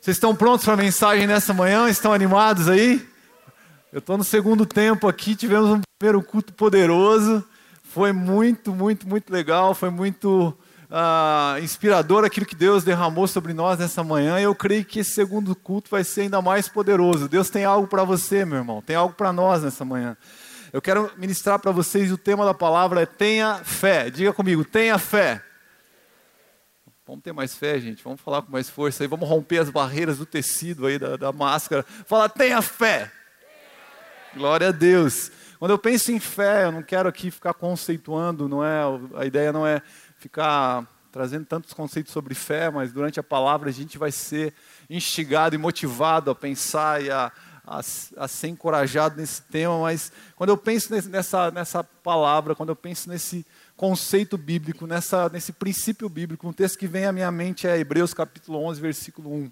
Vocês estão prontos para a mensagem nessa manhã? Estão animados aí? Eu estou no segundo tempo aqui, tivemos um primeiro culto poderoso. Foi muito, muito, muito legal, foi muito uh, inspirador aquilo que Deus derramou sobre nós nessa manhã. E eu creio que esse segundo culto vai ser ainda mais poderoso. Deus tem algo para você, meu irmão, tem algo para nós nessa manhã. Eu quero ministrar para vocês o tema da palavra é tenha fé. Diga comigo, tenha fé. Vamos ter mais fé, gente. Vamos falar com mais força aí. Vamos romper as barreiras do tecido aí, da, da máscara. Fala, tenha fé. Glória a Deus. Quando eu penso em fé, eu não quero aqui ficar conceituando, não é? A ideia não é ficar trazendo tantos conceitos sobre fé, mas durante a palavra a gente vai ser instigado e motivado a pensar e a, a, a ser encorajado nesse tema. Mas quando eu penso nessa, nessa palavra, quando eu penso nesse conceito bíblico, nessa, nesse princípio bíblico. Um texto que vem à minha mente é Hebreus capítulo 11, versículo 1.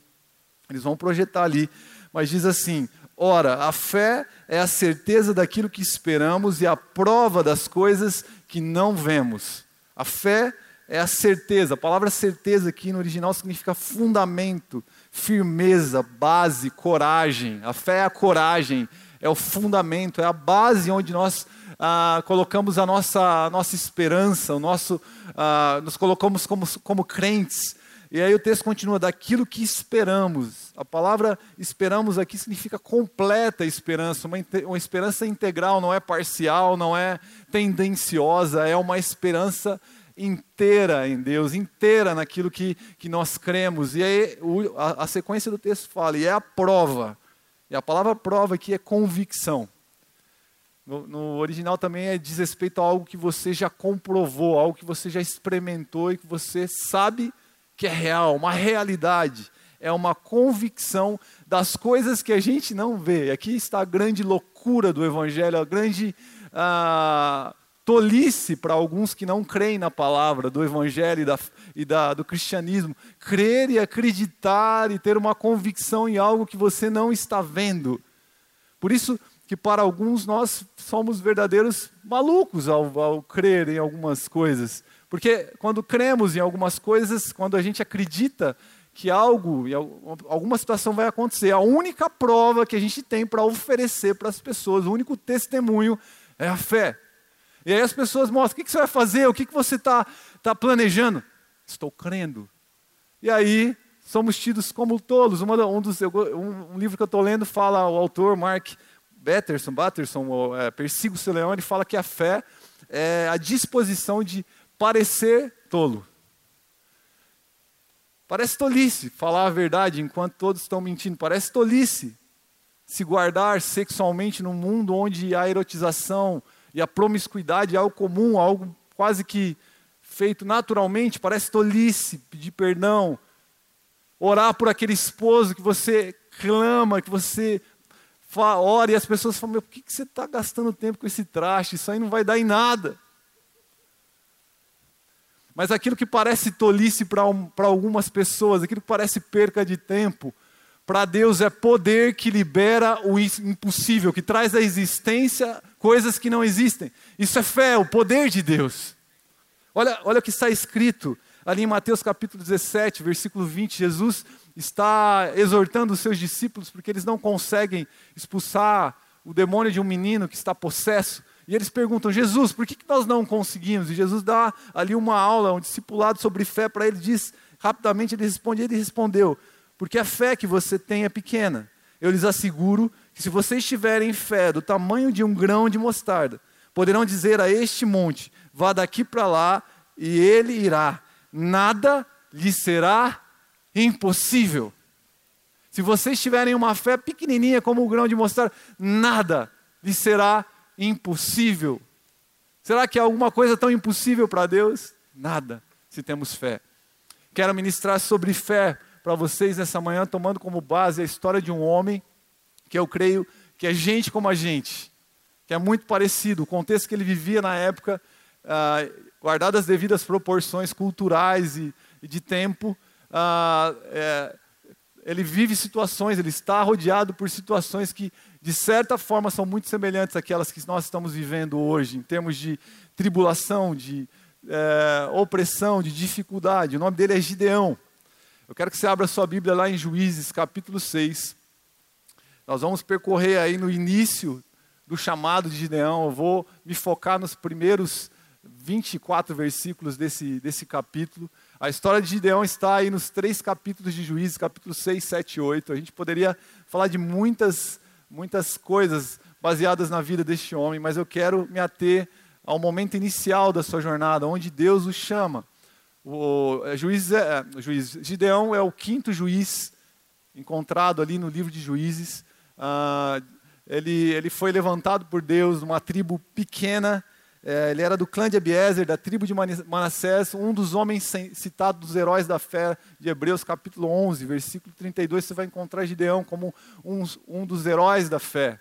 Eles vão projetar ali, mas diz assim: Ora, a fé é a certeza daquilo que esperamos e a prova das coisas que não vemos. A fé é a certeza. A palavra certeza aqui no original significa fundamento, firmeza, base, coragem. A fé é a coragem, é o fundamento, é a base onde nós ah, colocamos a nossa, a nossa esperança, o nosso, ah, nos colocamos como, como crentes. E aí o texto continua, daquilo que esperamos. A palavra esperamos aqui significa completa esperança, uma, uma esperança integral, não é parcial, não é tendenciosa, é uma esperança inteira em Deus, inteira naquilo que, que nós cremos. E aí o, a, a sequência do texto fala, e é a prova. E a palavra prova aqui é convicção. No, no, original também é diz respeito a algo que você já comprovou, algo que você já experimentou e que você sabe que é real, uma realidade. É uma convicção das coisas que a gente não vê. Aqui está a grande loucura do Evangelho, a grande ah, tolice para alguns que não creem na palavra do Evangelho e, da, e da, do cristianismo. Crer e acreditar e ter uma convicção em algo que você não está vendo. Por isso, que para alguns nós somos verdadeiros malucos ao, ao crer em algumas coisas. Porque quando cremos em algumas coisas, quando a gente acredita que algo, alguma situação vai acontecer, a única prova que a gente tem para oferecer para as pessoas, o único testemunho é a fé. E aí as pessoas mostram: o que você vai fazer? O que você está tá planejando? Estou crendo. E aí somos tidos como tolos. Um, dos, um livro que eu estou lendo fala, o autor Mark Batterson, Batterson é, Persigo ele fala que a fé é a disposição de parecer tolo. Parece tolice falar a verdade enquanto todos estão mentindo. Parece tolice se guardar sexualmente num mundo onde a erotização e a promiscuidade é algo comum, algo quase que feito naturalmente. Parece tolice pedir perdão, orar por aquele esposo que você clama, que você ora e as pessoas falam: Meu, por que, que você está gastando tempo com esse traste? Isso aí não vai dar em nada. Mas aquilo que parece tolice para algumas pessoas, aquilo que parece perca de tempo, para Deus é poder que libera o impossível, que traz à existência coisas que não existem. Isso é fé, o poder de Deus. Olha, olha o que está escrito ali em Mateus capítulo 17, versículo 20. Jesus está exortando os seus discípulos porque eles não conseguem expulsar o demônio de um menino que está possesso. E eles perguntam, Jesus, por que nós não conseguimos? E Jesus dá ali uma aula, um discipulado sobre fé para ele, diz rapidamente, ele responde, ele respondeu, porque a fé que você tem é pequena. Eu lhes asseguro que se vocês tiverem fé do tamanho de um grão de mostarda, poderão dizer a este monte, vá daqui para lá, e ele irá. Nada lhe será impossível. Se vocês tiverem uma fé pequenininha como o grão de mostarda, nada lhe será impossível. Será que há alguma coisa tão impossível para Deus? Nada, se temos fé. Quero ministrar sobre fé para vocês nessa manhã, tomando como base a história de um homem que eu creio que é gente como a gente, que é muito parecido, o contexto que ele vivia na época, ah, guardadas as devidas proporções culturais e, e de tempo, ah, é, ele vive situações, ele está rodeado por situações que, de certa forma, são muito semelhantes àquelas que nós estamos vivendo hoje, em termos de tribulação, de é, opressão, de dificuldade. O nome dele é Gideão. Eu quero que você abra sua Bíblia lá em Juízes, capítulo 6. Nós vamos percorrer aí no início do chamado de Gideão. Eu vou me focar nos primeiros 24 versículos desse, desse capítulo. A história de Gideão está aí nos três capítulos de Juízes, capítulo 6, 7 e 8. A gente poderia falar de muitas, muitas coisas baseadas na vida deste homem, mas eu quero me ater ao momento inicial da sua jornada, onde Deus o chama. O é, juiz, é, juiz Gideão é o quinto juiz encontrado ali no livro de Juízes. Ah, ele, ele foi levantado por Deus numa tribo pequena. É, ele era do clã de Abiezer, da tribo de Manassés, um dos homens citados dos heróis da fé de Hebreus, capítulo 11, versículo 32. Você vai encontrar Gideão como um, um dos heróis da fé.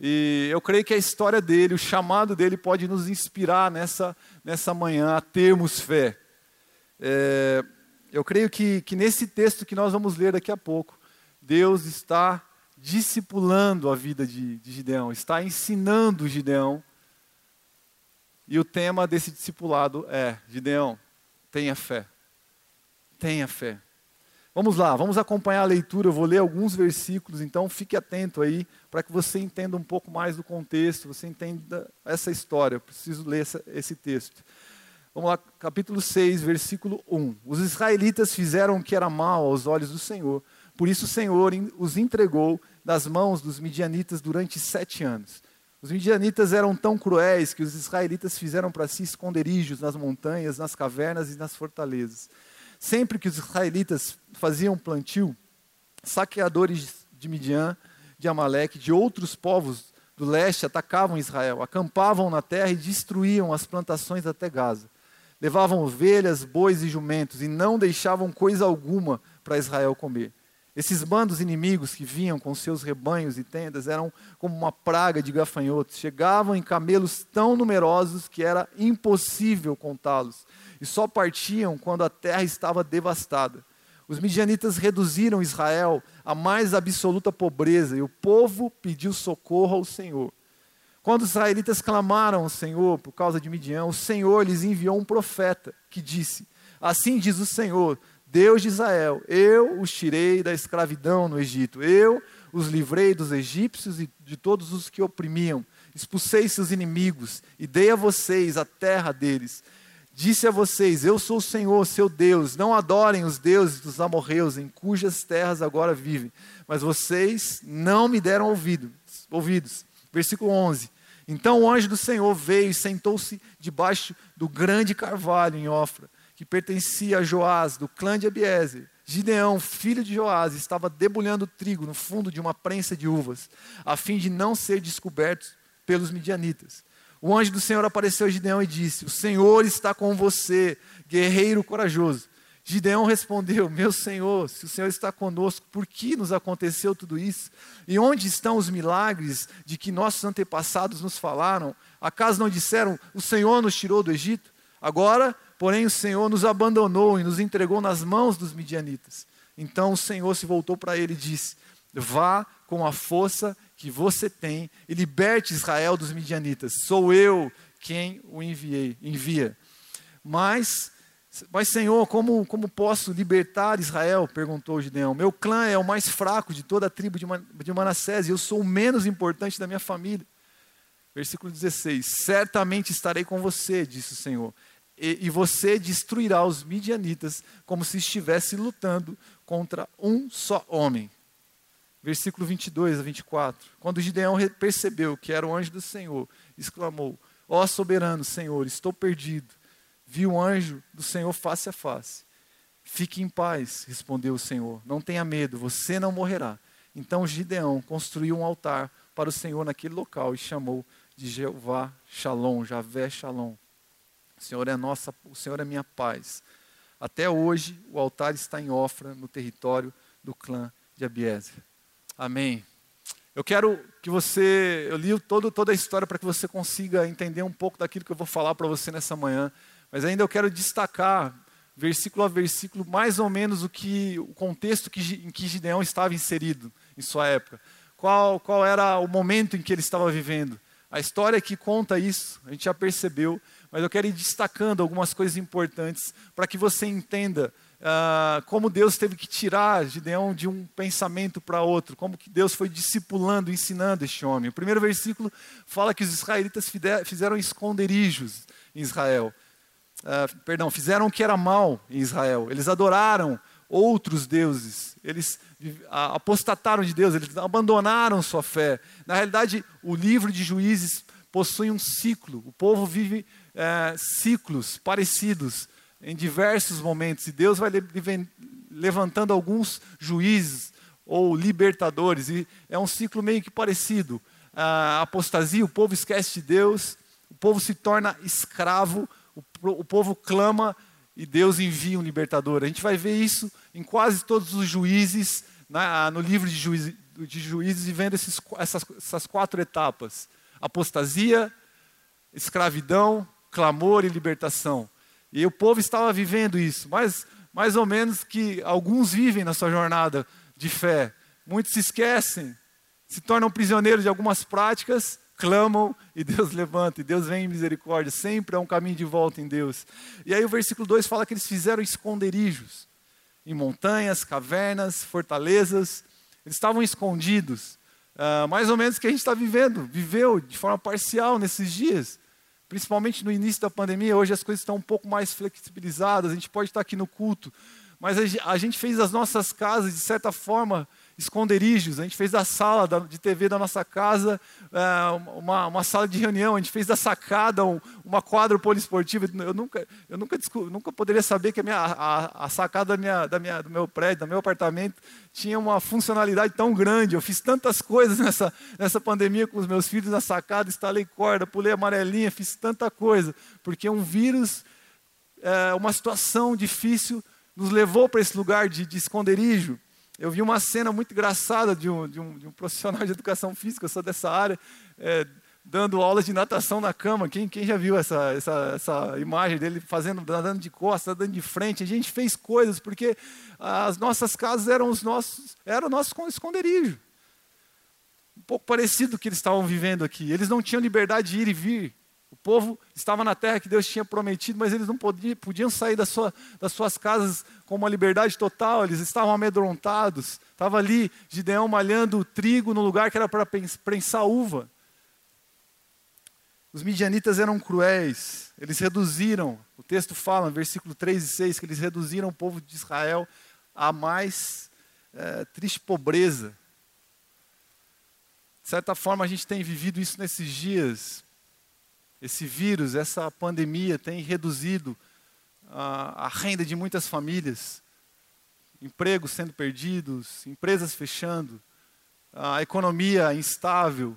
E eu creio que a história dele, o chamado dele, pode nos inspirar nessa, nessa manhã a termos fé. É, eu creio que, que nesse texto que nós vamos ler daqui a pouco, Deus está discipulando a vida de, de Gideão, está ensinando Gideão. E o tema desse discipulado é: Gideão, tenha fé. Tenha fé. Vamos lá, vamos acompanhar a leitura. Eu vou ler alguns versículos, então fique atento aí para que você entenda um pouco mais do contexto, você entenda essa história. Eu preciso ler essa, esse texto. Vamos lá, capítulo 6, versículo 1. Os israelitas fizeram o que era mal aos olhos do Senhor, por isso o Senhor os entregou das mãos dos midianitas durante sete anos. Os midianitas eram tão cruéis que os israelitas fizeram para si esconderijos nas montanhas, nas cavernas e nas fortalezas. Sempre que os israelitas faziam plantio, saqueadores de Midian, de Amaleque, de outros povos do leste atacavam Israel, acampavam na terra e destruíam as plantações até Gaza. Levavam ovelhas, bois e jumentos e não deixavam coisa alguma para Israel comer. Esses bandos inimigos que vinham com seus rebanhos e tendas eram como uma praga de gafanhotos. Chegavam em camelos tão numerosos que era impossível contá-los e só partiam quando a terra estava devastada. Os midianitas reduziram Israel à mais absoluta pobreza e o povo pediu socorro ao Senhor. Quando os israelitas clamaram ao Senhor por causa de Midian, o Senhor lhes enviou um profeta que disse: Assim diz o Senhor, Deus de Israel: Eu os tirei da escravidão no Egito, eu os livrei dos egípcios e de todos os que oprimiam, expulsei seus inimigos e dei a vocês a terra deles. Disse a vocês: Eu sou o Senhor, seu Deus. Não adorem os deuses dos amorreus, em cujas terras agora vivem. Mas vocês não me deram ouvido, ouvidos. Versículo 11. Então o anjo do Senhor veio e sentou-se debaixo do grande carvalho em Ofra, que pertencia a Joás, do clã de Abiezer. Gideão, filho de Joás, estava debulhando trigo no fundo de uma prensa de uvas, a fim de não ser descoberto pelos midianitas. O anjo do Senhor apareceu a Gideão e disse: O Senhor está com você, guerreiro corajoso. Gideão respondeu: Meu Senhor, se o Senhor está conosco, por que nos aconteceu tudo isso? E onde estão os milagres de que nossos antepassados nos falaram? Acaso não disseram: O Senhor nos tirou do Egito? Agora, porém, o Senhor nos abandonou e nos entregou nas mãos dos midianitas. Então o Senhor se voltou para ele e disse: Vá com a força que você tem e liberte Israel dos midianitas. Sou eu quem o enviei, envia. Mas, mas Senhor, como, como posso libertar Israel? Perguntou Gideão. Meu clã é o mais fraco de toda a tribo de Manassés e eu sou o menos importante da minha família. Versículo 16: Certamente estarei com você, disse o Senhor, e, e você destruirá os midianitas como se estivesse lutando contra um só homem versículo 22 a 24. Quando Gideão percebeu que era o anjo do Senhor, exclamou: Ó soberano Senhor, estou perdido. Vi o anjo do Senhor face a face. Fique em paz, respondeu o Senhor. Não tenha medo, você não morrerá. Então Gideão construiu um altar para o Senhor naquele local e chamou de Jeová Shalom, Javé Shalom. O Senhor é nossa, o Senhor é minha paz. Até hoje o altar está em Ofra, no território do clã de Abiezer. Amém. Eu quero que você, eu li todo, toda a história para que você consiga entender um pouco daquilo que eu vou falar para você nessa manhã, mas ainda eu quero destacar, versículo a versículo, mais ou menos o que o contexto que, em que Gideão estava inserido em sua época. Qual, qual era o momento em que ele estava vivendo. A história que conta isso, a gente já percebeu, mas eu quero ir destacando algumas coisas importantes para que você entenda uh, como Deus teve que tirar Gideão de um pensamento para outro, como que Deus foi discipulando, ensinando este homem. O primeiro versículo fala que os israelitas fizeram esconderijos em Israel. Uh, perdão, fizeram o que era mal em Israel. Eles adoraram outros deuses. Eles apostataram de Deus, eles abandonaram sua fé. Na realidade, o livro de Juízes possui um ciclo. O povo vive é, ciclos parecidos em diversos momentos. E Deus vai levantando alguns juízes ou libertadores. E é um ciclo meio que parecido. A apostasia, o povo esquece de Deus, o povo se torna escravo, o, povo clama e Deus envia um libertador. A gente vai ver isso em quase todos os juízes, no livro de juízes, de juízes e vendo esses, essas, essas quatro etapas: apostasia, escravidão, clamor e libertação. E o povo estava vivendo isso, mas mais ou menos que alguns vivem na sua jornada de fé. Muitos se esquecem, se tornam prisioneiros de algumas práticas clamam e Deus levanta, e Deus vem em misericórdia, sempre é um caminho de volta em Deus. E aí o versículo 2 fala que eles fizeram esconderijos em montanhas, cavernas, fortalezas, eles estavam escondidos, uh, mais ou menos que a gente está vivendo, viveu de forma parcial nesses dias, principalmente no início da pandemia, hoje as coisas estão um pouco mais flexibilizadas, a gente pode estar aqui no culto, mas a gente fez as nossas casas, de certa forma, esconderijos. A gente fez da sala de TV da nossa casa é, uma, uma sala de reunião. A gente fez da sacada uma quadra poliesportiva. Eu nunca, eu nunca, nunca poderia saber que a, minha, a, a sacada da minha, da minha, do meu prédio, do meu apartamento, tinha uma funcionalidade tão grande. Eu fiz tantas coisas nessa, nessa pandemia com os meus filhos na sacada, instalei corda, pulei amarelinha, fiz tanta coisa. Porque um vírus, é, uma situação difícil, nos levou para esse lugar de, de esconderijo. Eu vi uma cena muito engraçada de um, de um, de um profissional de educação física, eu sou dessa área, é, dando aulas de natação na cama. Quem, quem já viu essa, essa, essa imagem dele fazendo, nadando de costas, nadando de frente? A gente fez coisas porque as nossas casas eram os nossos, era o nosso esconderijo. Um pouco parecido com o que eles estavam vivendo aqui. Eles não tinham liberdade de ir e vir. O povo estava na terra que Deus tinha prometido, mas eles não podiam, podiam sair da sua, das suas casas com uma liberdade total, eles estavam amedrontados. Estava ali Gideão malhando trigo no lugar que era para prensar uva. Os midianitas eram cruéis, eles reduziram, o texto fala, versículo 3 e 6, que eles reduziram o povo de Israel à mais é, triste pobreza. De certa forma, a gente tem vivido isso nesses dias. Esse vírus, essa pandemia tem reduzido a, a renda de muitas famílias, empregos sendo perdidos, empresas fechando, a economia instável.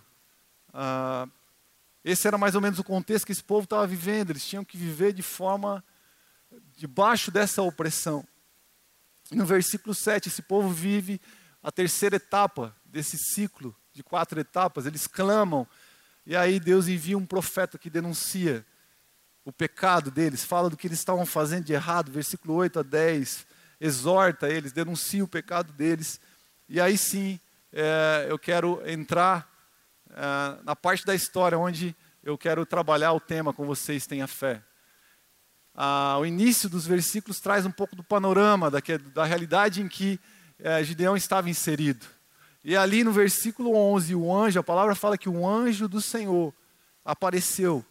esse era mais ou menos o contexto que esse povo estava vivendo. Eles tinham que viver de forma debaixo dessa opressão. No versículo 7, esse povo vive a terceira etapa desse ciclo de quatro etapas. Eles clamam, e aí Deus envia um profeta que denuncia o pecado deles, fala do que eles estavam fazendo de errado, versículo 8 a 10, exorta eles, denuncia o pecado deles. E aí sim, é, eu quero entrar é, na parte da história onde eu quero trabalhar o tema com vocês, tenha fé. Ah, o início dos versículos traz um pouco do panorama da, da realidade em que é, Gideão estava inserido. E ali no versículo 11, o anjo, a palavra fala que o anjo do Senhor apareceu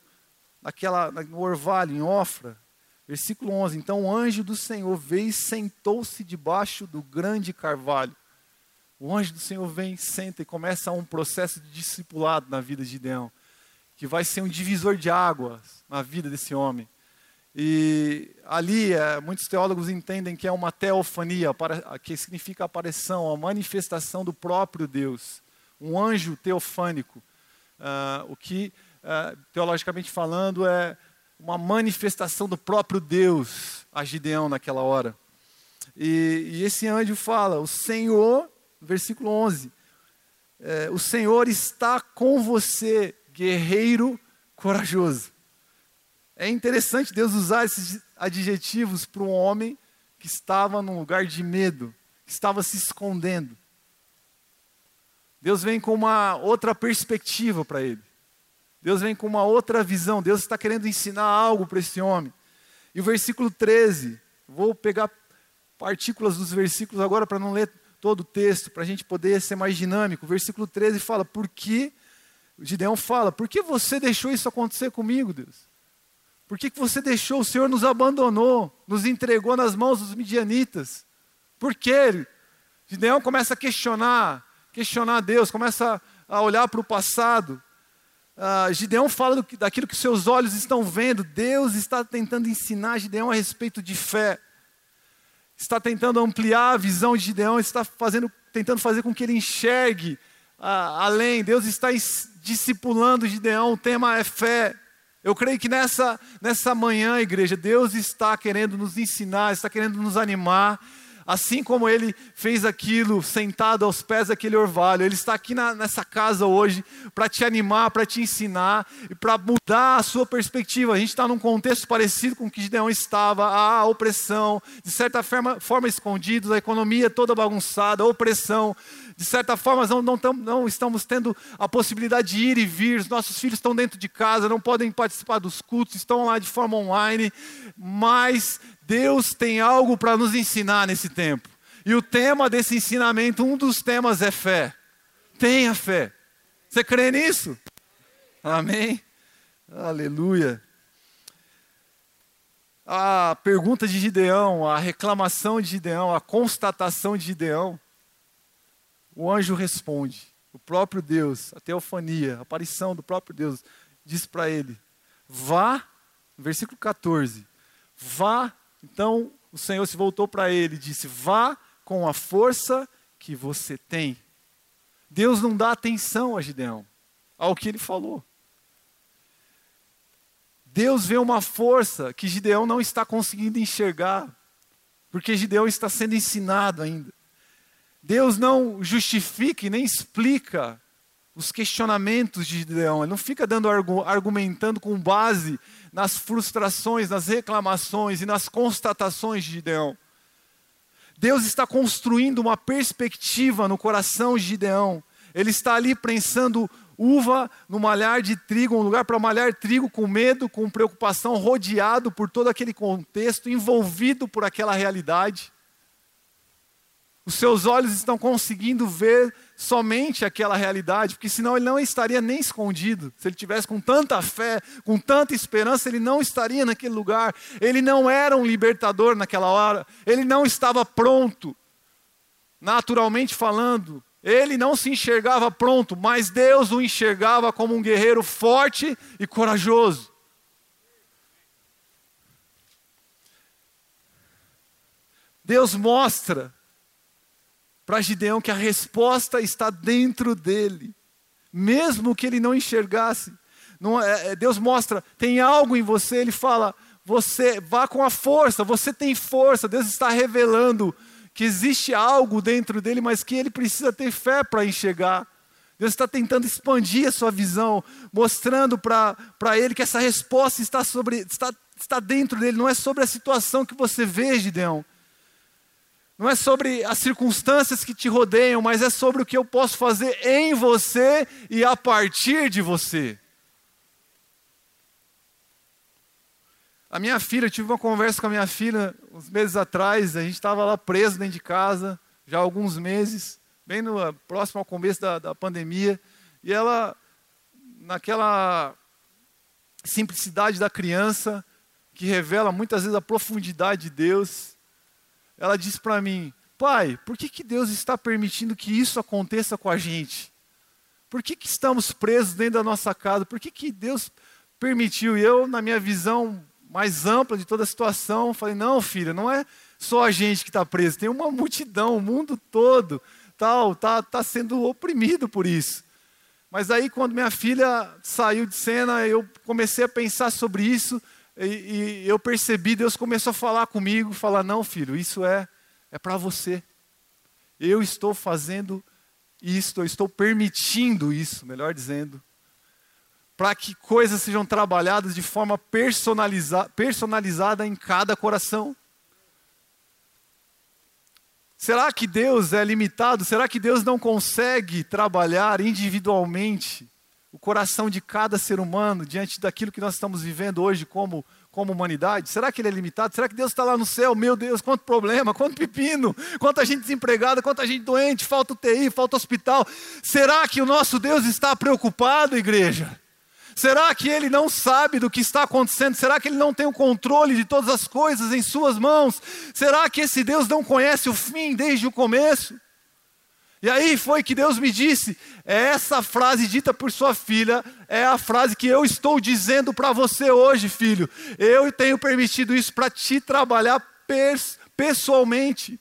naquela, no orvalho, em Ofra. Versículo 11. Então o anjo do Senhor veio e sentou-se debaixo do grande carvalho. O anjo do Senhor vem, senta e começa um processo de discipulado na vida de Gideão, que vai ser um divisor de águas na vida desse homem. E ali, é, muitos teólogos entendem que é uma teofania, que significa aparição, a manifestação do próprio Deus. Um anjo teofânico. Uh, o que, uh, teologicamente falando, é uma manifestação do próprio Deus a Gideão naquela hora. E, e esse anjo fala: O Senhor, versículo 11, é, o Senhor está com você, guerreiro corajoso. É interessante Deus usar esses adjetivos para um homem que estava num lugar de medo, que estava se escondendo. Deus vem com uma outra perspectiva para ele. Deus vem com uma outra visão. Deus está querendo ensinar algo para esse homem. E o versículo 13, vou pegar partículas dos versículos agora para não ler todo o texto, para a gente poder ser mais dinâmico. O versículo 13 fala: Por que, Gideão fala, por que você deixou isso acontecer comigo, Deus? Por que, que você deixou? O Senhor nos abandonou, nos entregou nas mãos dos midianitas. Por quê? Gideão começa a questionar, questionar Deus, começa a olhar para o passado. Uh, Gideão fala do, daquilo que seus olhos estão vendo. Deus está tentando ensinar Gideão a respeito de fé. Está tentando ampliar a visão de Gideão, está fazendo, tentando fazer com que ele enxergue uh, além. Deus está discipulando Gideão. O tema é fé. Eu creio que nessa, nessa manhã, igreja, Deus está querendo nos ensinar, está querendo nos animar De certa forma, não, não, não estamos tendo a possibilidade de ir e vir, os nossos filhos estão dentro de casa, não podem participar dos cultos, estão lá de forma online, mas Deus tem algo para nos ensinar nesse tempo. E o tema desse ensinamento, um dos temas é fé. Tenha fé. Você crê nisso? Amém? Aleluia. A pergunta de Gideão, a reclamação de Gideão, a constatação de Gideão, o anjo responde. O próprio Deus, a teofania, a aparição do próprio Deus, diz para ele: vá, versículo 14, vá então o Senhor se voltou para ele e disse: Vá com a força que você tem. Deus não dá atenção a Gideão, ao que ele falou. Deus vê uma força que Gideão não está conseguindo enxergar, porque Gideão está sendo ensinado ainda. Deus não justifica e nem explica os questionamentos de Gideão, ele não fica dando argumentando com base nas frustrações, nas reclamações e nas constatações de Gideão. Deus está construindo uma perspectiva no coração de Gideão. Ele está ali prensando uva no malhar de trigo, um lugar para malhar trigo com medo, com preocupação, rodeado por todo aquele contexto, envolvido por aquela realidade. Os seus olhos estão conseguindo ver somente aquela realidade, porque senão ele não estaria nem escondido. Se ele tivesse com tanta fé, com tanta esperança, ele não estaria naquele lugar. Ele não era um libertador naquela hora, ele não estava pronto, naturalmente falando. Ele não se enxergava pronto, mas Deus o enxergava como um guerreiro forte e corajoso. Deus mostra para Gideão que a resposta está dentro dele, mesmo que ele não enxergasse. Não, é, é, Deus mostra, tem algo em você, ele fala, você vá com a força, você tem força. Deus está revelando que existe algo dentro dele, mas que ele precisa ter fé para enxergar. Deus está tentando expandir a sua visão, mostrando para ele que essa resposta está, sobre, está, está dentro dele, não é sobre a situação que você vê, Gideão não é sobre as circunstâncias que te rodeiam, mas é sobre o que eu posso fazer em você e a partir de você. A minha filha, eu tive uma conversa com a minha filha uns meses atrás, a gente estava lá preso dentro de casa, já há alguns meses, bem no, próximo ao começo da, da pandemia, e ela, naquela simplicidade da criança, que revela muitas vezes a profundidade de Deus, ela disse para mim: Pai, por que, que Deus está permitindo que isso aconteça com a gente? Por que, que estamos presos dentro da nossa casa? Por que, que Deus permitiu? E eu, na minha visão mais ampla de toda a situação, falei: Não, filha, não é só a gente que está preso, tem uma multidão, o mundo todo tal, está tá sendo oprimido por isso. Mas aí, quando minha filha saiu de cena, eu comecei a pensar sobre isso e, e eu percebi, Deus começou a falar comigo, falar, não filho, isso é, é para você. Eu estou fazendo isso, eu estou permitindo isso, melhor dizendo, para que coisas sejam trabalhadas de forma personaliza personalizada em cada coração. Será que Deus é limitado? Será que Deus não consegue trabalhar individualmente o coração de cada ser humano diante daquilo que nós estamos vivendo hoje como como humanidade? Será que ele é limitado? Será que Deus está lá no céu? Meu Deus, quanto problema, quanto pepino, quanta gente desempregada, quanta gente doente, falta UTI, falta hospital. Será que o nosso Deus está preocupado, igreja? Será que ele não sabe do que está acontecendo? Será que ele não tem o controle de todas as coisas em suas mãos? Será que esse Deus não conhece o fim desde o começo? E aí foi que Deus me disse: é essa frase dita por sua filha é a frase que eu estou dizendo para você hoje, filho. Eu tenho permitido isso para te trabalhar pessoalmente.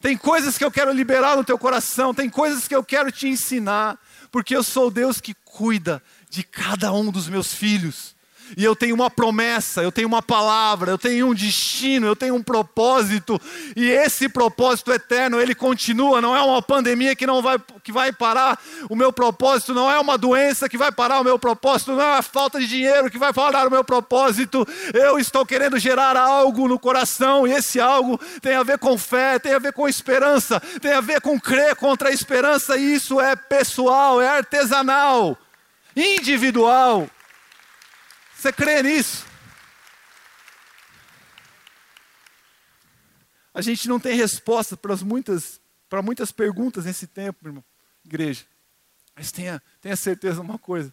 Tem coisas que eu quero liberar no teu coração, tem coisas que eu quero te ensinar, porque eu sou Deus que cuida de cada um dos meus filhos e eu tenho uma promessa, eu tenho uma palavra, eu tenho um destino, eu tenho um propósito, e esse propósito eterno, ele continua, não é uma pandemia que não vai que vai parar o meu propósito, não é uma doença que vai parar o meu propósito, não é a falta de dinheiro que vai parar o meu propósito. Eu estou querendo gerar algo no coração, e esse algo tem a ver com fé, tem a ver com esperança, tem a ver com crer contra a esperança, e isso é pessoal, é artesanal, individual. Você crê nisso? A gente não tem resposta para muitas, para muitas perguntas nesse tempo, irmão, igreja. Mas tenha, tenha certeza de uma coisa: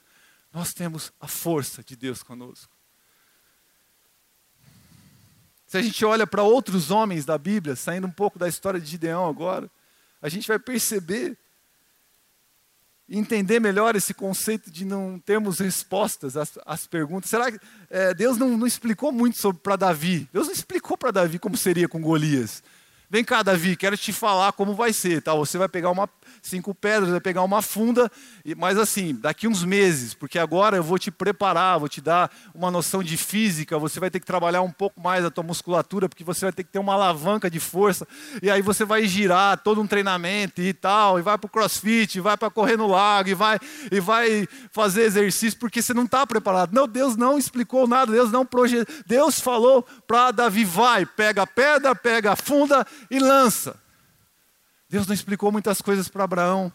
nós temos a força de Deus conosco. Se a gente olha para outros homens da Bíblia, saindo um pouco da história de Gideão agora, a gente vai perceber entender melhor esse conceito de não termos respostas às, às perguntas. Será que é, Deus não, não, explicou muito para Davi? Deus não explicou para Davi como seria com Golias. Vem cá, Davi, quero te falar como vai ser. Tá? Você vai pegar uma, cinco pedras, vai pegar uma funda, mas assim, daqui uns meses, porque agora eu vou te preparar, vou te dar uma noção de física, você vai ter que trabalhar um pouco mais a tua musculatura, porque você vai ter que ter uma alavanca de força, e aí você vai girar todo um treinamento e tal, e vai para o crossfit, vai para correr no lago, e vai, e vai fazer exercício, porque você não está preparado. Não, Deus não explicou nada, Deus não projetou. Deus falou para Davi, vai, pega a pedra, pega a funda, e lança. Deus não explicou muitas coisas para Abraão.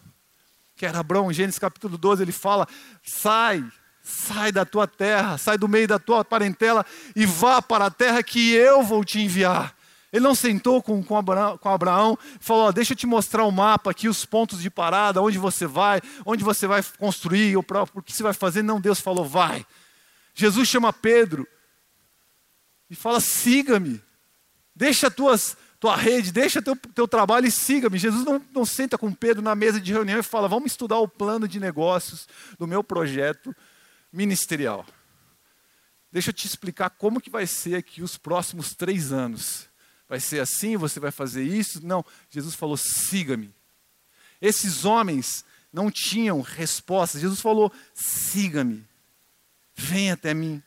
Que era Abraão, Gênesis capítulo 12, ele fala: sai, sai da tua terra, sai do meio da tua parentela e vá para a terra que eu vou te enviar. Ele não sentou com, com, Abraão, com Abraão e falou: Deixa eu te mostrar o mapa aqui, os pontos de parada, onde você vai, onde você vai construir, o que você vai fazer. Não, Deus falou: Vai. Jesus chama Pedro e fala: Siga-me. Deixa tuas, tua rede, deixa teu, teu trabalho e siga-me. Jesus não, não senta com Pedro na mesa de reunião e fala: vamos estudar o plano de negócios do meu projeto ministerial. Deixa eu te explicar como que vai ser aqui os próximos três anos. Vai ser assim, você vai fazer isso? Não, Jesus falou: siga-me. Esses homens não tinham respostas. Jesus falou: siga-me, vem até mim.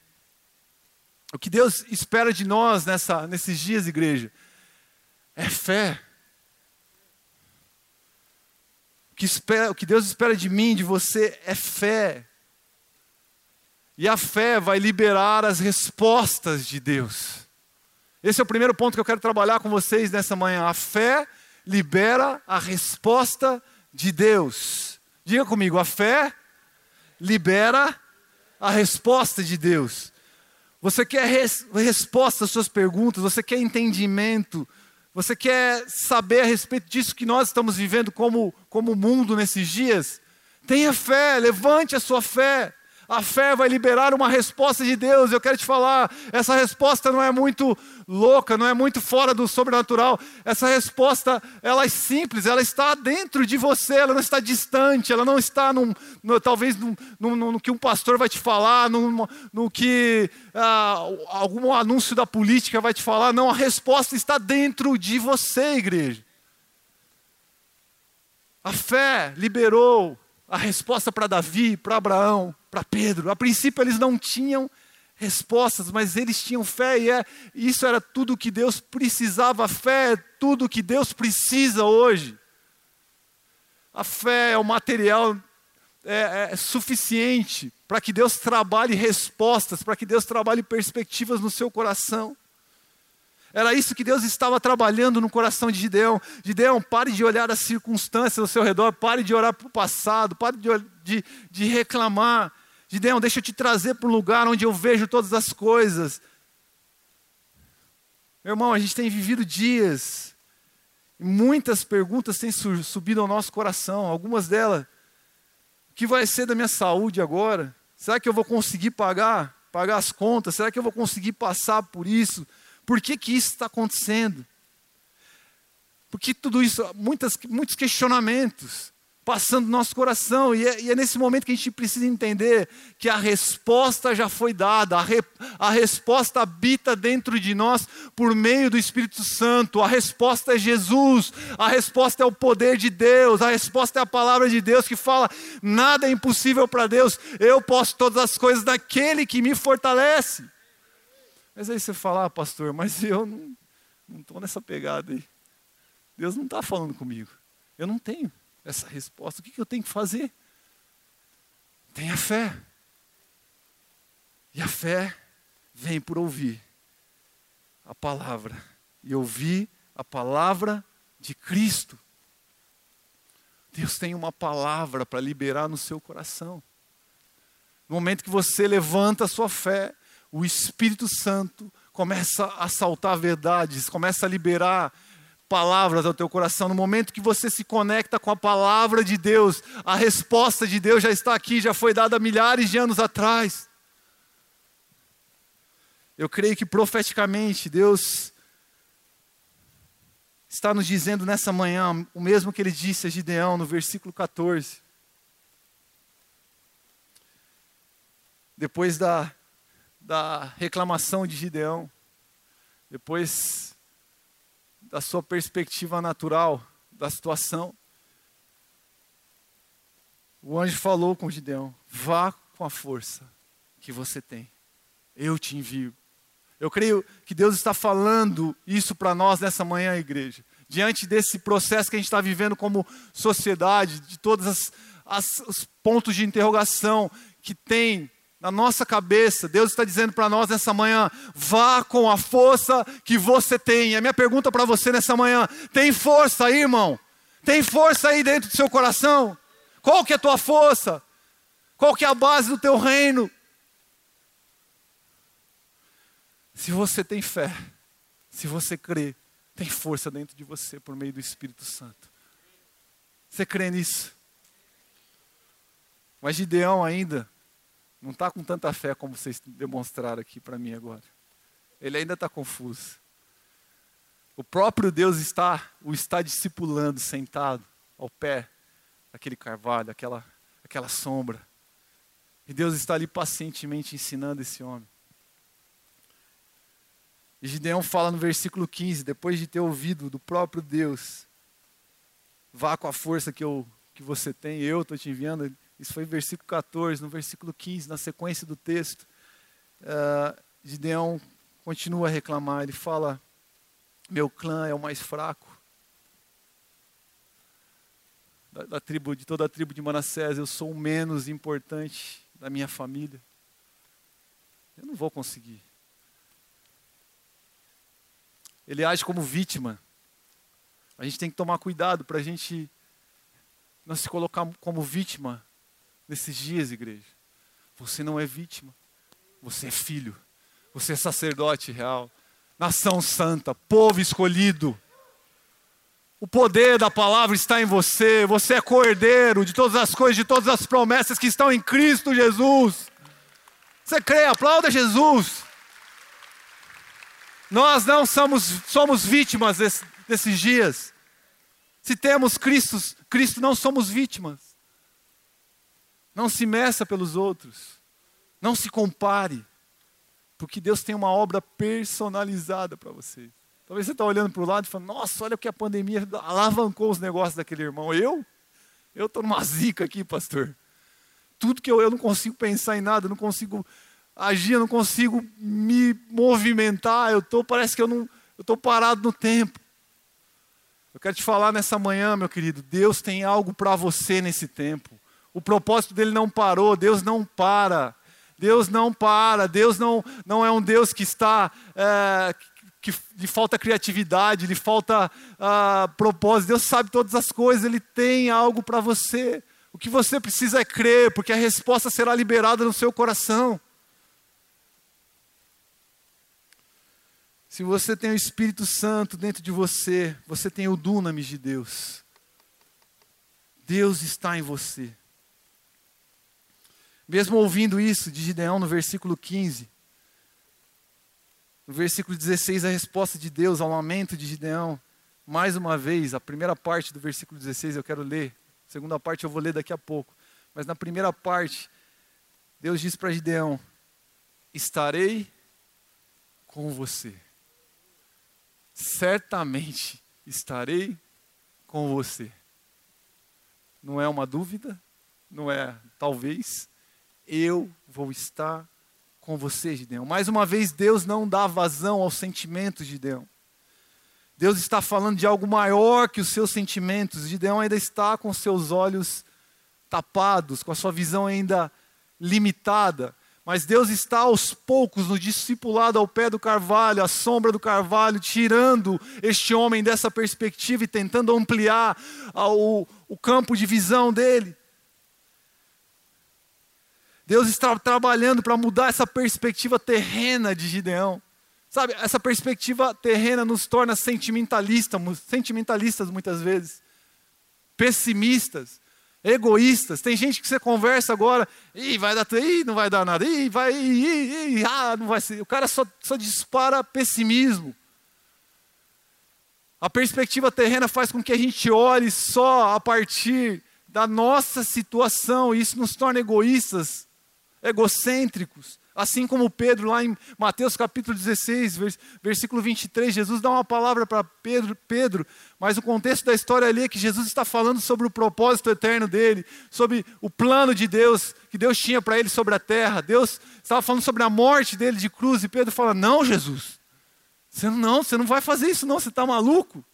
O que Deus espera de nós nessa, nesses dias, igreja, é fé. O que, espera, o que Deus espera de mim, de você, é fé. E a fé vai liberar as respostas de Deus. Esse é o primeiro ponto que eu quero trabalhar com vocês nessa manhã. A fé libera a resposta de Deus. Diga comigo, a fé libera a resposta de Deus. Você quer res, resposta às suas perguntas, você quer entendimento, você quer saber a respeito disso que nós estamos vivendo como, como mundo nesses dias? Tenha fé, levante a sua fé. A fé vai liberar uma resposta de Deus. Eu quero te falar, essa resposta não é muito louca, não é muito fora do sobrenatural. Essa resposta, ela é simples, ela está dentro de você, ela não está distante, ela não está num, no, talvez no, no, no, que um pastor vai te falar, no que ah, algum anúncio da política vai te falar. Não, a resposta está dentro de você, igreja. A fé liberou a resposta para Davi, para Abraão, para Pedro. A princípio eles não tinham respostas, mas eles tinham fé e é, isso era tudo que Deus precisava. A fé é tudo que Deus precisa hoje. A fé é o material é, é suficiente para que Deus trabalhe respostas, para que Deus trabalhe perspectivas no seu coração. Era isso que Deus estava trabalhando no coração de Gideão. Gideão, pare de olhar as circunstâncias ao seu redor, pare de olhar para o passado, pare de, de, de reclamar. Gideão, deixa eu te trazer para um lugar onde eu vejo todas as coisas. Meu irmão, a gente tem vivido dias, muitas perguntas têm subido ao nosso coração, algumas delas. O que vai ser da minha saúde agora? Será que eu vou conseguir pagar, pagar as contas? Será que eu vou conseguir passar por isso? Por que, que isso está acontecendo? Porque tudo isso, muitas, muitos questionamentos passando no nosso coração, e é, e é, nesse momento que a gente precisa entender que a resposta já foi dada, a, re, a resposta habita dentro de nós por meio do Espírito Santo, a resposta é Jesus, a resposta é o poder de Deus, a resposta é a palavra de Deus que fala: nada é impossível para Deus, eu posso todas as coisas daquele que me fortalece. Mas aí você fala, ah, pastor, mas eu não estou nessa pegada aí. Deus não está falando comigo. Eu não tenho essa resposta. O que, que eu tenho que fazer? Tenha fé. E a fé vem por ouvir a palavra. E ouvir a palavra de Cristo. Deus tem uma palavra para liberar no seu coração. No momento que você levanta a sua fé, o Espírito Santo começa a saltar verdades, começa a liberar palavras ao teu coração. No momento que você se conecta com a palavra de Deus, a resposta de Deus já está aqui, já foi dada milhares de anos atrás. Eu creio que profeticamente Deus está nos dizendo nessa manhã o mesmo que ele disse a Gideão no versículo 14. Depois da, da reclamação de Gideão, depois da sua perspectiva natural da situação. O anjo falou com Gideão: vá com a força que você tem, eu te envio. Eu creio que Deus está falando isso para nós nessa manhã, igreja. Diante desse processo que a gente está vivendo como sociedade, de todos as, as, os pontos de interrogação que tem na nossa cabeça, Deus está dizendo para nós nessa manhã: vá com a força que você tem. A minha pergunta para você nessa manhã: tem força aí, irmão? Tem força aí dentro do seu coração? Qual que é a tua força? Qual que é a base do teu reino? Se você tem fé, se você crê, tem força dentro de você por meio do Espírito Santo. Você crê nisso? Mas Gideão ainda não está com tanta fé como vocês demonstraram aqui para mim agora. Ele ainda está confuso. O próprio Deus está o está discipulando sentado ao pé daquele carvalho, aquela, aquela sombra. E Deus está ali pacientemente ensinando esse homem. E Gideão fala no versículo 15, depois de ter ouvido do próprio Deus, vá com a força que, eu, que você tem, eu estou te enviando, isso foi versículo 14, no versículo 15, na sequência do texto. Uh, Gideão continua a reclamar, ele fala: Meu clã é o mais fraco. Da, da tribo, de toda a tribo de Manassés, eu sou o menos importante da minha família. Eu não vou conseguir. Ele age como vítima. A gente tem que tomar cuidado para a gente não se colocar como vítima nesses dias, igreja. Você não é vítima, você é filho, você é sacerdote real, nação santa, povo escolhido. O poder da palavra está em você, você é cordeiro de todas as coisas, de todas as promessas que estão em Cristo Jesus. Você crê, aplauda Jesus. Nós não somos, somos vítimas desse, desses dias. Se temos Cristo, Cristo não somos vítimas. Não se meça pelos outros. Não se compare. Porque Deus tem uma obra personalizada para você. Talvez você está olhando para o lado e falando, nossa, olha o que a pandemia alavancou os negócios daquele irmão. Eu? Eu estou numa zica aqui, pastor. Tudo que eu, eu não consigo pensar em nada, não consigo agir, eu não consigo me movimentar. Eu tô, parece que eu não, estou parado no tempo. Eu quero te falar nessa manhã, meu querido, Deus tem algo para você nesse tempo. O propósito dele não parou, Deus não para. Deus não para, Deus não, não é um Deus que está, é, que lhe falta criatividade, lhe falta uh, propósito. Deus sabe todas as coisas, Ele tem algo para você. O que você precisa é crer, porque a resposta será liberada no seu coração. Se você tem o Espírito Santo dentro de você, você tem o dunamis de Deus. Deus está em você. Mesmo ouvindo isso de Gideão no versículo 15, no versículo 16, a resposta de Deus ao lamento de Gideão, mais uma vez, a primeira parte do versículo 16 eu quero ler, a segunda parte eu vou ler daqui a pouco, mas na primeira parte, Deus diz para Gideão: Estarei com você. Certamente estarei com você. Não é uma dúvida, não é talvez. Eu vou estar com você, Gideão. Mais uma vez, Deus não dá vazão aos sentimentos de Gideão. Deus está falando de algo maior que os seus sentimentos. Gideão ainda está com seus olhos tapados, com a sua visão ainda limitada. Mas Deus está aos poucos no discipulado ao pé do carvalho, à sombra do carvalho, tirando este homem dessa perspectiva e tentando ampliar o, o campo de visão dele. Deus está trabalhando para mudar essa perspectiva terrena de Gideão. Sabe, essa perspectiva terrena nos torna sentimentalistas, sentimentalistas muitas vezes, pessimistas egoístas. Tem gente que você conversa agora, e vai dar, ih, não vai dar nada, ih, vai, ah, não vai ser. O cara só, só dispara pessimismo. A perspectiva terrena faz com que a gente olhe só a partir da nossa situação, e isso nos torna egoístas, egocêntricos. Assim como Pedro, lá em Mateus capítulo 16, versículo 23, Jesus dá uma palavra para Pedro, Pedro, mas o contexto da história ali é que Jesus está falando sobre o propósito eterno dele, sobre o plano de Deus, que Deus tinha para ele sobre a terra. Deus estava falando sobre a morte dele de cruz, e Pedro fala: Não, Jesus, você não, você não vai fazer isso, não, você está maluco.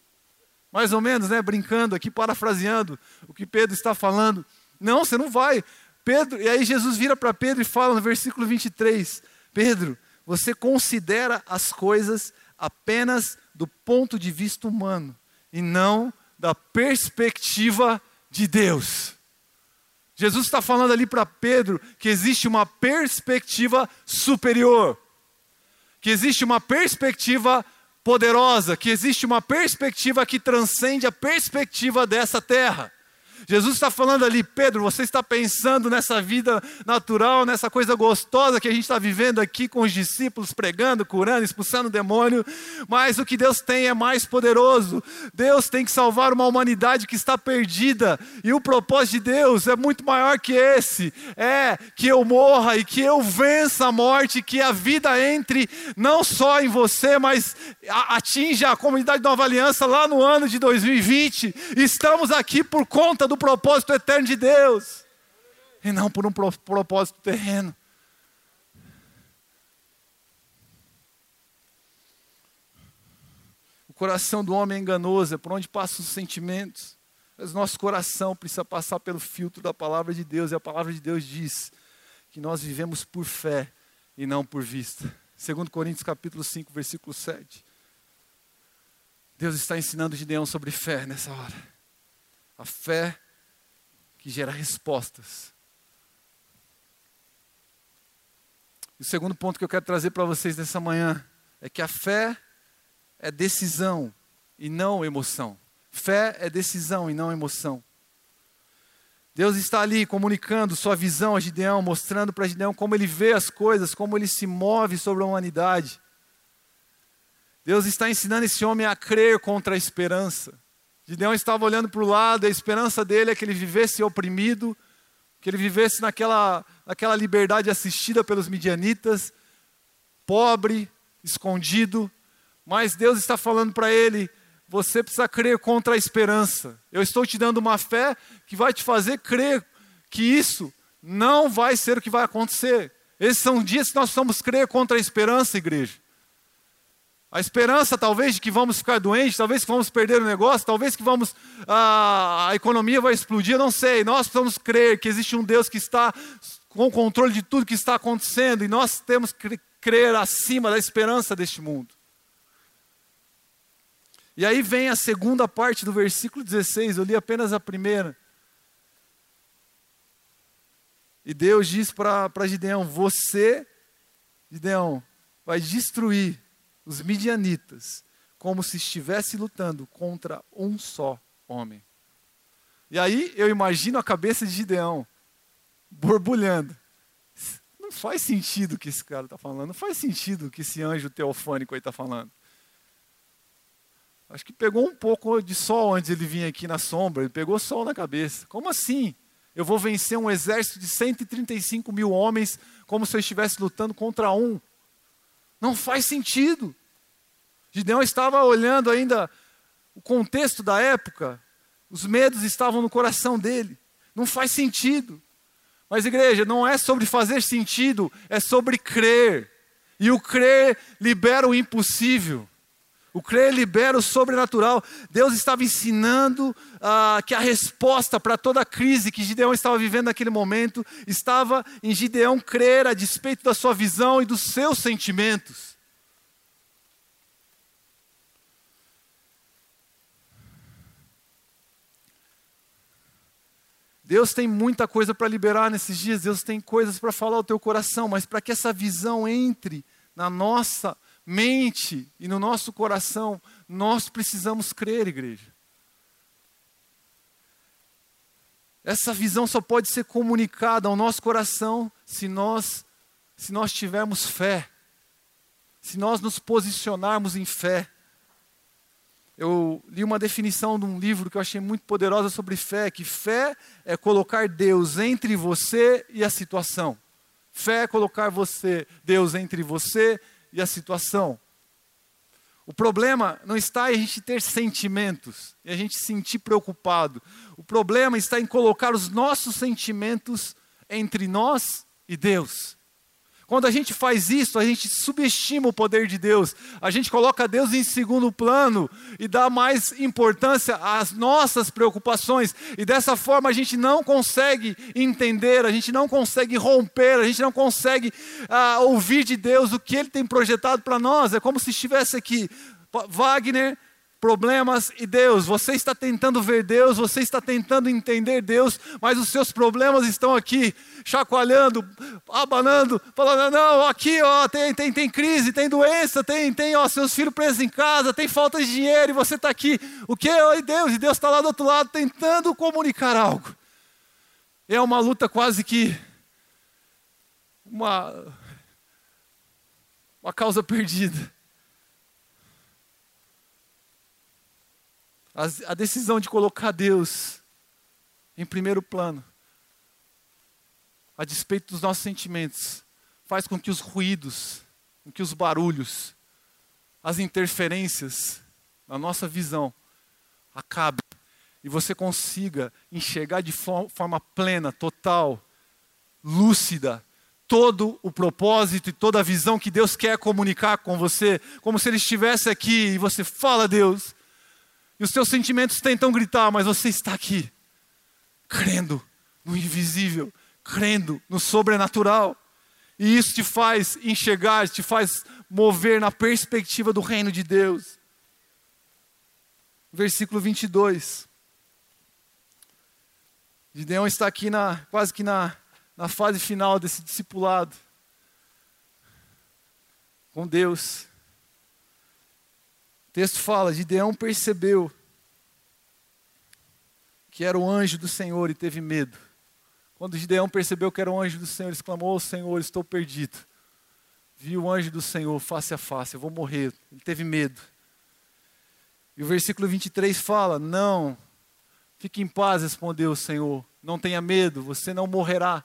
Mais ou menos, né? Brincando aqui, parafraseando o que Pedro está falando. Não, você não vai. Pedro, e aí Jesus vira para Pedro e fala no versículo 23: Pedro, você considera as coisas apenas do ponto de vista humano e não da perspectiva de Deus. Jesus está falando ali para Pedro que existe uma perspectiva superior, que existe uma perspectiva poderosa, que existe uma perspectiva que transcende a perspectiva dessa terra. Jesus está falando ali, Pedro, você está pensando nessa vida natural, nessa coisa gostosa que a gente está vivendo aqui com os discípulos, pregando, curando, expulsando o demônio, mas o que Deus tem é mais poderoso. Deus tem que salvar uma humanidade que está perdida, e o propósito de Deus é muito maior que esse: é que eu morra e que eu vença a morte, que a vida entre não só em você, mas atinja a comunidade da Nova Aliança lá no ano de 2020. Estamos aqui por conta do do propósito eterno de Deus, e não por um propósito terreno. O coração do homem é enganoso, é por onde passam os sentimentos. Mas nosso coração precisa passar pelo filtro da palavra de Deus, e a palavra de Deus diz que nós vivemos por fé e não por vista. Segundo Coríntios capítulo 5, versículo 7. Deus está ensinando Gideão sobre fé nessa hora. A fé que gera respostas. E o segundo ponto que eu quero trazer para vocês nessa manhã é que a fé é decisão e não emoção. Fé é decisão e não emoção. Deus está ali comunicando sua visão a Gideão, mostrando para Gideão como ele vê as coisas, como ele se move sobre a humanidade. Deus está ensinando esse homem a crer contra a esperança. Gideão estava olhando para o lado, a esperança dele é que ele vivesse oprimido, que ele vivesse naquela, naquela liberdade assistida pelos midianitas, pobre, escondido, mas Deus está falando para ele: você precisa crer contra a esperança. Eu estou te dando uma fé que vai te fazer crer que isso não vai ser o que vai acontecer. Esses são dias que nós precisamos crer contra a esperança, igreja. A esperança, talvez, de que vamos ficar doentes, talvez que vamos perder o negócio, talvez que vamos. A, a economia vai explodir, não sei. Nós precisamos crer que existe um Deus que está com o controle de tudo que está acontecendo e nós temos que crer acima da esperança deste mundo. E aí vem a segunda parte do versículo 16, eu li apenas a primeira. E Deus diz para Gideão: Você, Gideão, vai destruir os midianitas como se estivesse lutando contra um só homem. E aí eu imagino a cabeça de Gideão borbulhando. Não faz sentido o que esse cara está falando, não faz sentido o que esse anjo teofânico aí está falando. Acho que pegou um pouco de sol antes ele vinha aqui na sombra, ele pegou sol na cabeça. Como assim? Eu vou vencer um exército de 135 mil homens como se eu estivesse lutando contra um. Não faz sentido. Gideão estava olhando ainda o contexto da época, os medos estavam no coração dele. Não faz sentido. Mas, igreja, não é sobre fazer sentido, é sobre crer. E o crer libera o impossível. O crer libera o sobrenatural. Deus estava ensinando uh, que a resposta para toda a crise que Gideão estava vivendo naquele momento estava em Gideão crer a despeito da sua visão e dos seus sentimentos. Deus tem muita coisa para liberar nesses dias, Deus tem coisas para falar ao teu coração, mas para que essa visão entre na nossa mente e no nosso coração, nós precisamos crer, igreja. Essa visão só pode ser comunicada ao nosso coração se nós se nós tivermos fé. Se nós nos posicionarmos em fé. Eu li uma definição de um livro que eu achei muito poderosa sobre fé, que fé é colocar Deus entre você e a situação. Fé é colocar você, Deus entre você e a situação. O problema não está em a gente ter sentimentos, e a gente se sentir preocupado. O problema está em colocar os nossos sentimentos entre nós e Deus. Quando a gente faz isso, a gente subestima o poder de Deus, a gente coloca Deus em segundo plano e dá mais importância às nossas preocupações, e dessa forma a gente não consegue entender, a gente não consegue romper, a gente não consegue ah, ouvir de Deus o que Ele tem projetado para nós. É como se estivesse aqui, Wagner problemas e Deus. Você está tentando ver Deus, você está tentando entender Deus, mas os seus problemas estão aqui, chacoalhando, abanando, falando: não, aqui ó, tem, tem, tem crise, tem doença, tem, tem ó, seus filhos presos em casa, tem falta de dinheiro, e você está aqui. O que? Oi, Deus, e Deus está lá do outro lado tentando comunicar algo. É uma luta quase que uma, uma causa perdida. A decisão de colocar Deus em primeiro plano, a despeito dos nossos sentimentos, faz com que os ruídos, com que os barulhos, as interferências na nossa visão acabem e você consiga enxergar de forma plena, total, lúcida, todo o propósito e toda a visão que Deus quer comunicar com você, como se Ele estivesse aqui e você fala, Deus, e os seus sentimentos tentam gritar, mas você está aqui, crendo no invisível, crendo no sobrenatural. E isso te faz enxergar, te faz mover na perspectiva do reino de Deus. Versículo 22. Gideão está aqui na, quase que na, na fase final desse discipulado com Deus texto fala: Gideão percebeu que era o anjo do Senhor e teve medo. Quando Gideão percebeu que era o anjo do Senhor, exclamou: Senhor, estou perdido. Vi o anjo do Senhor face a face, eu vou morrer. Ele teve medo. E o versículo 23 fala: Não, fique em paz, respondeu o Senhor. Não tenha medo, você não morrerá.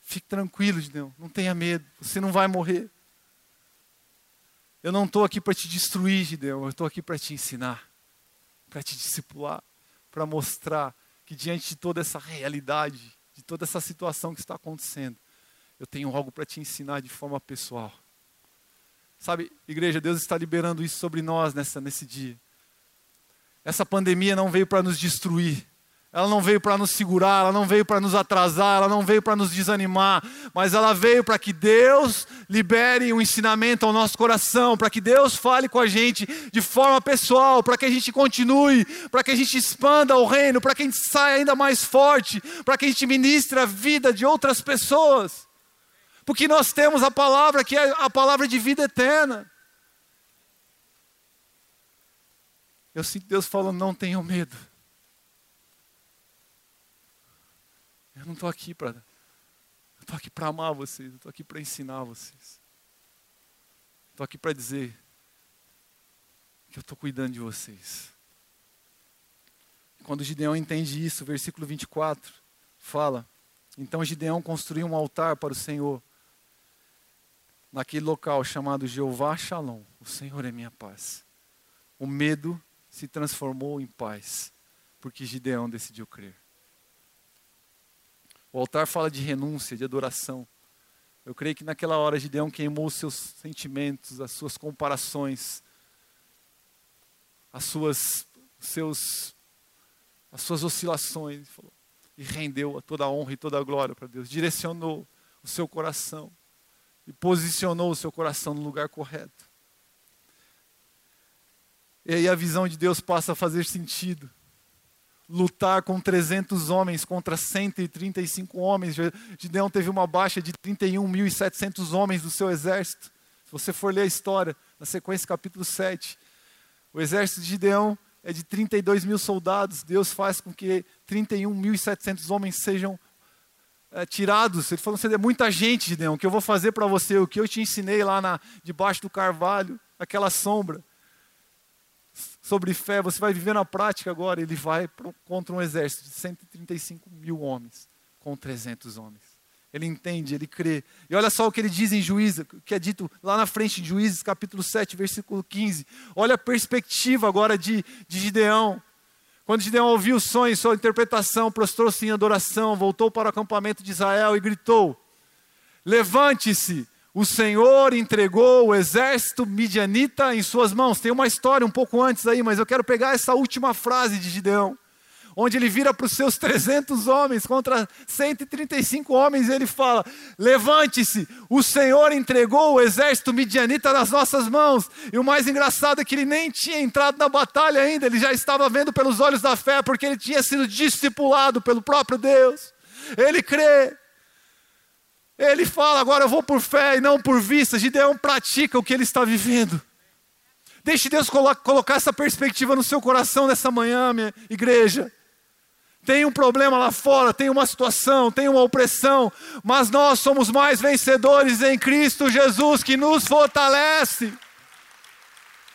Fique tranquilo, Gideão, não tenha medo, você não vai morrer. Eu não estou aqui para te destruir, Gideão, eu estou aqui para te ensinar, para te discipular, para mostrar que diante de toda essa realidade, de toda essa situação que está acontecendo, eu tenho algo para te ensinar de forma pessoal. Sabe, igreja, Deus está liberando isso sobre nós nessa, nesse dia. Essa pandemia não veio para nos destruir, ela não veio para nos segurar, ela não veio para nos atrasar, ela não veio para nos desanimar, mas ela veio para que Deus libere um ensinamento ao nosso coração, para que Deus fale com a gente de forma pessoal, para que a gente continue, para que a gente expanda o reino, para que a gente saia ainda mais forte, para que a gente ministre a vida de outras pessoas. Porque nós temos a palavra que é a palavra de vida eterna. Eu sinto Deus falando: não tenham medo. Eu não estou aqui para. Estou aqui para amar vocês, estou aqui para ensinar vocês. Estou aqui para dizer que eu estou cuidando de vocês. Quando Gideão entende isso, versículo 24 fala: Então Gideão construiu um altar para o Senhor naquele local chamado Jeová Shalom. O Senhor é minha paz. O medo se transformou em paz, porque Gideão decidiu crer. O altar fala de renúncia, de adoração. Eu creio que naquela hora Gideão queimou os seus sentimentos, as suas comparações, as suas, seus, as suas oscilações e rendeu toda a honra e toda a glória para Deus. Direcionou o seu coração e posicionou o seu coração no lugar correto. E aí a visão de Deus passa a fazer sentido lutar com 300 homens contra 135 homens. Gideão teve uma baixa de 31.700 homens do seu exército. Se você for ler a história, na sequência, capítulo 7, o exército de Gideão é de 32 mil soldados. Deus faz com que 31.700 homens sejam é, tirados. Ele falou: você é muita gente, Gideão. O que eu vou fazer para você? O que eu te ensinei lá na, debaixo do carvalho, aquela sombra sobre fé, você vai viver na prática agora. Ele vai contra um exército de 135 mil homens, com 300 homens. Ele entende, ele crê. E olha só o que ele diz em Juízes, que é dito lá na frente em Juízes, capítulo 7, versículo 15. Olha a perspectiva agora de, de Gideão. Quando Gideão ouviu o sonho, sua interpretação, prostrou-se em adoração, voltou para o acampamento de Israel e gritou: Levante-se, o Senhor entregou o exército midianita em suas mãos. Tem uma história um pouco antes aí, mas eu quero pegar essa última frase de Gideão, onde ele vira para os seus 300 homens contra 135 homens e ele fala: Levante-se, o Senhor entregou o exército midianita nas nossas mãos. E o mais engraçado é que ele nem tinha entrado na batalha ainda, ele já estava vendo pelos olhos da fé, porque ele tinha sido discipulado pelo próprio Deus. Ele crê, ele fala, agora eu vou por fé e não por vista. Gideão pratica o que ele está vivendo. Deixe Deus colocar essa perspectiva no seu coração nessa manhã, minha igreja. Tem um problema lá fora, tem uma situação, tem uma opressão, mas nós somos mais vencedores em Cristo Jesus que nos fortalece.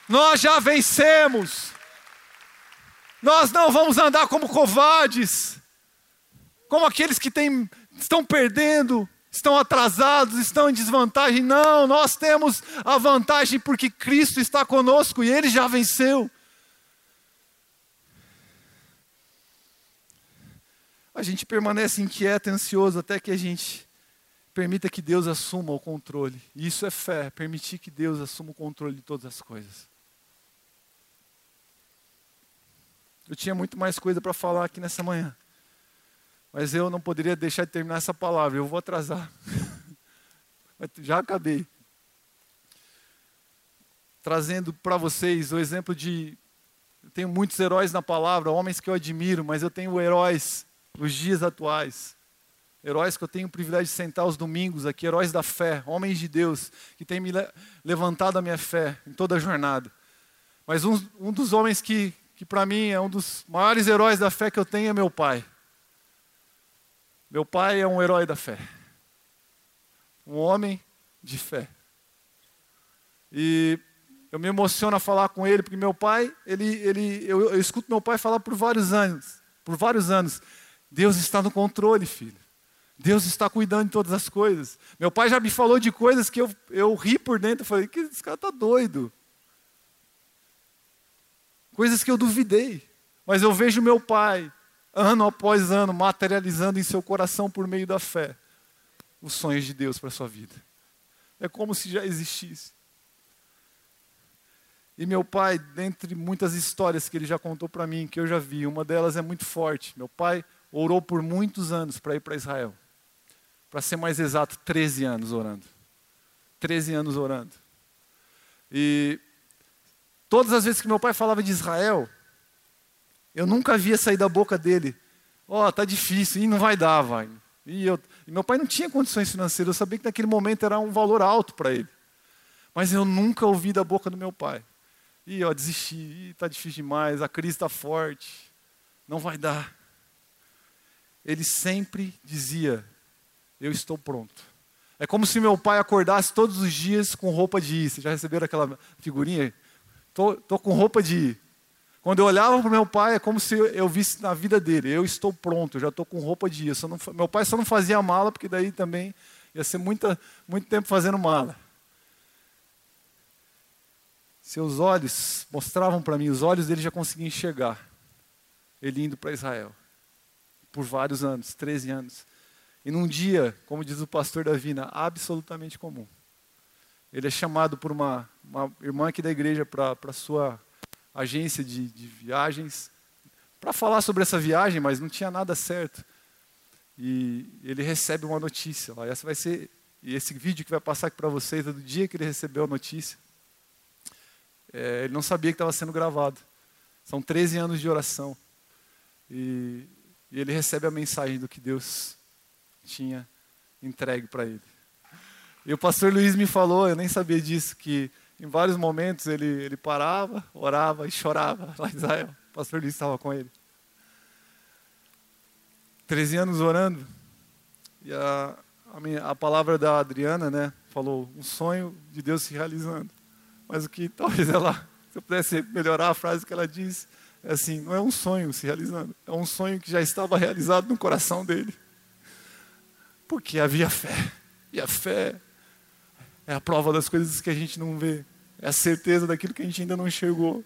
Nós já vencemos. Nós não vamos andar como covardes, como aqueles que tem, estão perdendo estão atrasados, estão em desvantagem. Não, nós temos a vantagem porque Cristo está conosco e Ele já venceu. A gente permanece inquieto, ansioso, até que a gente permita que Deus assuma o controle. Isso é fé, permitir que Deus assuma o controle de todas as coisas. Eu tinha muito mais coisa para falar aqui nessa manhã. Mas eu não poderia deixar de terminar essa palavra, eu vou atrasar. Já acabei. Trazendo para vocês o exemplo de. Eu tenho muitos heróis na palavra, homens que eu admiro, mas eu tenho heróis nos dias atuais. Heróis que eu tenho o privilégio de sentar os domingos aqui, heróis da fé, homens de Deus, que têm me levantado a minha fé em toda a jornada. Mas um, um dos homens que, que para mim é um dos maiores heróis da fé que eu tenho é meu pai. Meu pai é um herói da fé. Um homem de fé. E eu me emociono a falar com ele, porque meu pai, ele, ele, eu, eu escuto meu pai falar por vários anos, por vários anos. Deus está no controle, filho. Deus está cuidando de todas as coisas. Meu pai já me falou de coisas que eu, eu ri por dentro. Eu falei, que esse cara está doido. Coisas que eu duvidei. Mas eu vejo meu pai ano após ano, materializando em seu coração por meio da fé os sonhos de Deus para a sua vida. É como se já existisse. E meu pai, dentre muitas histórias que ele já contou para mim, que eu já vi, uma delas é muito forte. Meu pai orou por muitos anos para ir para Israel. Para ser mais exato, 13 anos orando. 13 anos orando. E todas as vezes que meu pai falava de Israel, eu nunca via sair da boca dele. Ó, oh, tá difícil, e não vai dar, vai. E, eu, e meu pai não tinha condições financeiras, eu sabia que naquele momento era um valor alto para ele. Mas eu nunca ouvi da boca do meu pai. Ó, desisti, Ih, tá difícil demais, a crise está forte, não vai dar. Ele sempre dizia: Eu estou pronto. É como se meu pai acordasse todos os dias com roupa de ir. Vocês já receberam aquela figurinha? Tô, tô com roupa de ir. Quando eu olhava para meu pai, é como se eu visse na vida dele. Eu estou pronto, eu já estou com roupa de. Não, meu pai só não fazia mala, porque daí também ia ser muita, muito tempo fazendo mala. Seus olhos mostravam para mim, os olhos dele já conseguiam enxergar. Ele indo para Israel. Por vários anos, 13 anos. E num dia, como diz o pastor Davina, absolutamente comum. Ele é chamado por uma, uma irmã aqui da igreja para sua agência de, de viagens para falar sobre essa viagem, mas não tinha nada certo. E ele recebe uma notícia. Lá. Essa vai ser e esse vídeo que vai passar aqui para vocês é do dia que ele recebeu a notícia. É, ele não sabia que estava sendo gravado. São 13 anos de oração. E, e ele recebe a mensagem do que Deus tinha entregue para ele. E o pastor Luiz me falou, eu nem sabia disso, que em vários momentos ele, ele parava, orava e chorava lá Israel. O pastor Luiz estava com ele. 13 anos orando. E a, a, minha, a palavra da Adriana, né, falou um sonho de Deus se realizando. Mas o que talvez ela, se eu pudesse melhorar a frase que ela diz, é assim: não é um sonho se realizando, é um sonho que já estava realizado no coração dele. Porque havia fé. E a fé é a prova das coisas que a gente não vê, é a certeza daquilo que a gente ainda não enxergou.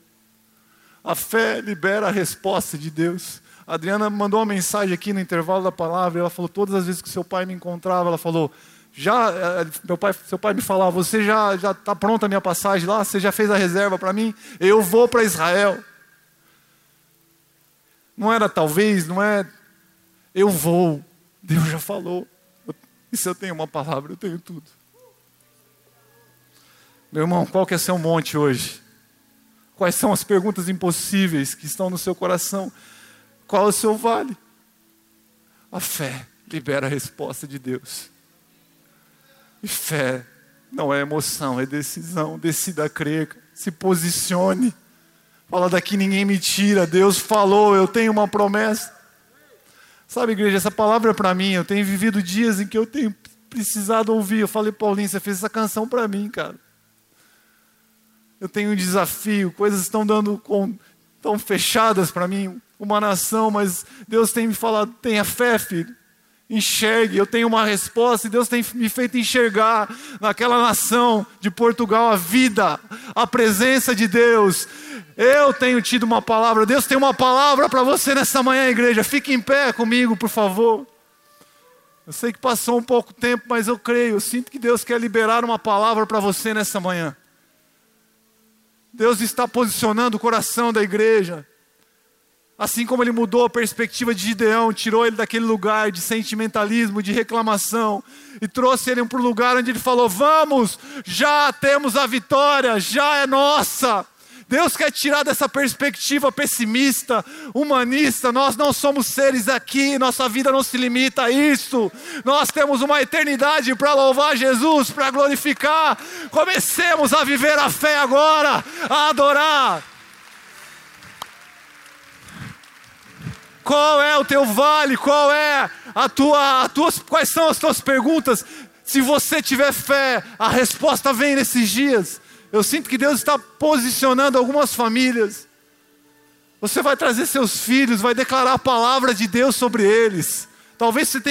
A fé libera a resposta de Deus. A Adriana mandou uma mensagem aqui no intervalo da palavra, ela falou todas as vezes que seu pai me encontrava, ela falou: já eh, meu pai, seu pai me falava, você já já está pronta a minha passagem lá? Você já fez a reserva para mim? Eu vou para Israel. Não era talvez, não é eu vou. Deus já falou. E se eu tenho uma palavra, eu tenho tudo. Meu irmão, qual que é seu monte hoje? Quais são as perguntas impossíveis que estão no seu coração? Qual é o seu vale? A fé libera a resposta de Deus. E fé não é emoção, é decisão. Decida crer, se posicione. Fala daqui ninguém me tira. Deus falou, eu tenho uma promessa. Sabe, igreja, essa palavra é para mim. Eu tenho vivido dias em que eu tenho precisado ouvir. Eu falei, Paulinho, você fez essa canção para mim, cara. Eu tenho um desafio, coisas estão dando com, tão fechadas para mim, uma nação, mas Deus tem me falado, tenha fé, filho enxergue. Eu tenho uma resposta e Deus tem me feito enxergar naquela nação de Portugal a vida, a presença de Deus. Eu tenho tido uma palavra, Deus tem uma palavra para você nessa manhã, igreja. Fique em pé comigo, por favor. Eu sei que passou um pouco tempo, mas eu creio, eu sinto que Deus quer liberar uma palavra para você nessa manhã. Deus está posicionando o coração da igreja. Assim como ele mudou a perspectiva de Gideão, tirou ele daquele lugar de sentimentalismo, de reclamação, e trouxe ele para um lugar onde ele falou: Vamos, já temos a vitória, já é nossa. Deus quer tirar dessa perspectiva pessimista, humanista. Nós não somos seres aqui, nossa vida não se limita a isso. Nós temos uma eternidade para louvar Jesus, para glorificar. Comecemos a viver a fé agora, a adorar. Qual é o teu vale? Qual é a tua, a tuas, quais são as tuas perguntas? Se você tiver fé, a resposta vem nesses dias. Eu sinto que Deus está posicionando algumas famílias. Você vai trazer seus filhos, vai declarar a palavra de Deus sobre eles. Talvez você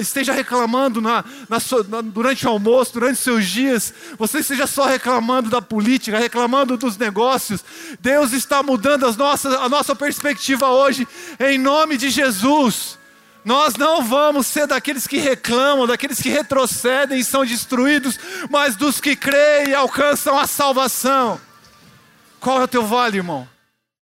esteja reclamando na, na, na, durante o almoço, durante seus dias. Você esteja só reclamando da política, reclamando dos negócios. Deus está mudando as nossas, a nossa perspectiva hoje, em nome de Jesus. Nós não vamos ser daqueles que reclamam, daqueles que retrocedem e são destruídos, mas dos que creem e alcançam a salvação. Qual é o teu vale, irmão?